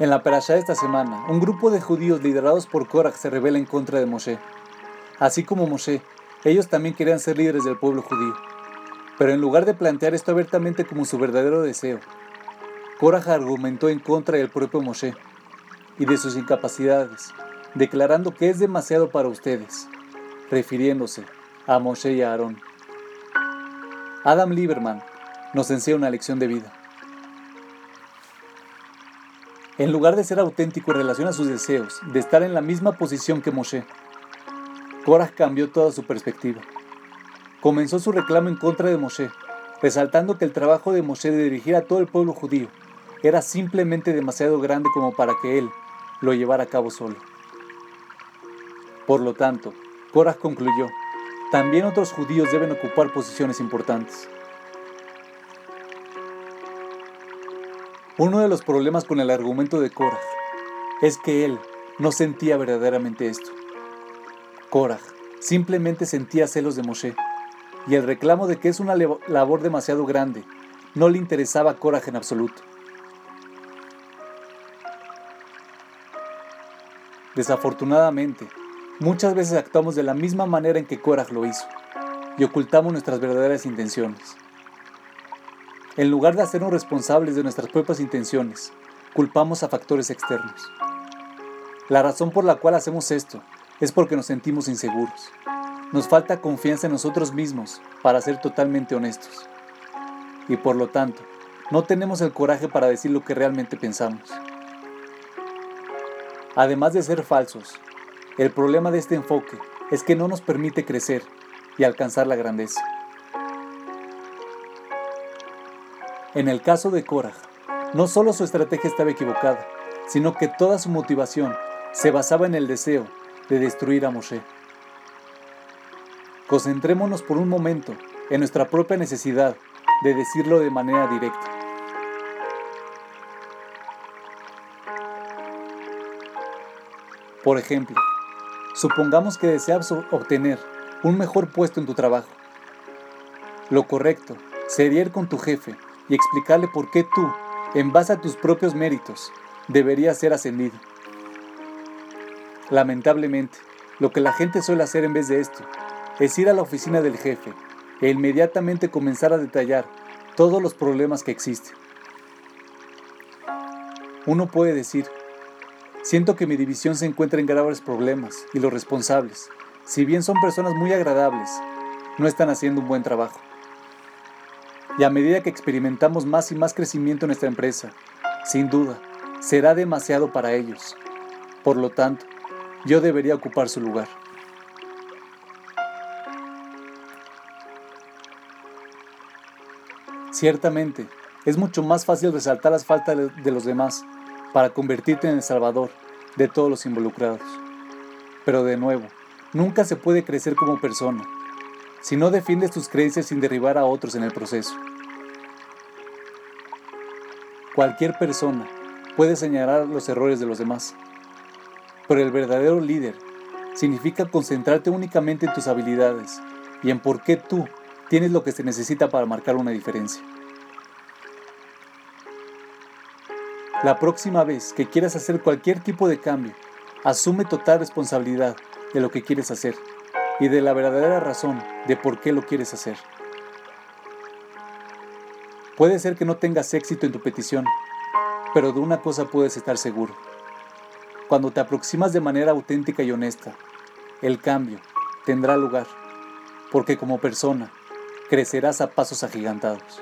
En la perashá de esta semana, un grupo de judíos liderados por Korach se rebela en contra de Moshe. Así como Moshe, ellos también querían ser líderes del pueblo judío. Pero en lugar de plantear esto abiertamente como su verdadero deseo, Korach argumentó en contra del propio Moshe y de sus incapacidades, declarando que es demasiado para ustedes, refiriéndose a Moshe y a Aarón. Adam Lieberman nos enseña una lección de vida. En lugar de ser auténtico en relación a sus deseos, de estar en la misma posición que Moshe, Korah cambió toda su perspectiva. Comenzó su reclamo en contra de Moshe, resaltando que el trabajo de Moshe de dirigir a todo el pueblo judío era simplemente demasiado grande como para que él lo llevara a cabo solo. Por lo tanto, Korah concluyó, también otros judíos deben ocupar posiciones importantes. Uno de los problemas con el argumento de Korah es que él no sentía verdaderamente esto. Korah simplemente sentía celos de Moshe y el reclamo de que es una labor demasiado grande no le interesaba a Korah en absoluto. Desafortunadamente, muchas veces actuamos de la misma manera en que Korah lo hizo y ocultamos nuestras verdaderas intenciones. En lugar de hacernos responsables de nuestras propias intenciones, culpamos a factores externos. La razón por la cual hacemos esto es porque nos sentimos inseguros. Nos falta confianza en nosotros mismos para ser totalmente honestos. Y por lo tanto, no tenemos el coraje para decir lo que realmente pensamos. Además de ser falsos, el problema de este enfoque es que no nos permite crecer y alcanzar la grandeza. En el caso de Korah, no solo su estrategia estaba equivocada, sino que toda su motivación se basaba en el deseo de destruir a Moshe. Concentrémonos por un momento en nuestra propia necesidad de decirlo de manera directa. Por ejemplo, supongamos que deseas obtener un mejor puesto en tu trabajo. Lo correcto sería ir con tu jefe y explicarle por qué tú, en base a tus propios méritos, deberías ser ascendido. Lamentablemente, lo que la gente suele hacer en vez de esto es ir a la oficina del jefe e inmediatamente comenzar a detallar todos los problemas que existen. Uno puede decir, siento que mi división se encuentra en graves problemas y los responsables, si bien son personas muy agradables, no están haciendo un buen trabajo. Y a medida que experimentamos más y más crecimiento en nuestra empresa, sin duda, será demasiado para ellos. Por lo tanto, yo debería ocupar su lugar. Ciertamente, es mucho más fácil resaltar las faltas de los demás para convertirte en el salvador de todos los involucrados. Pero de nuevo, nunca se puede crecer como persona si no defiendes tus creencias sin derribar a otros en el proceso. Cualquier persona puede señalar los errores de los demás, pero el verdadero líder significa concentrarte únicamente en tus habilidades y en por qué tú tienes lo que se necesita para marcar una diferencia. La próxima vez que quieras hacer cualquier tipo de cambio, asume total responsabilidad de lo que quieres hacer y de la verdadera razón de por qué lo quieres hacer. Puede ser que no tengas éxito en tu petición, pero de una cosa puedes estar seguro. Cuando te aproximas de manera auténtica y honesta, el cambio tendrá lugar, porque como persona crecerás a pasos agigantados.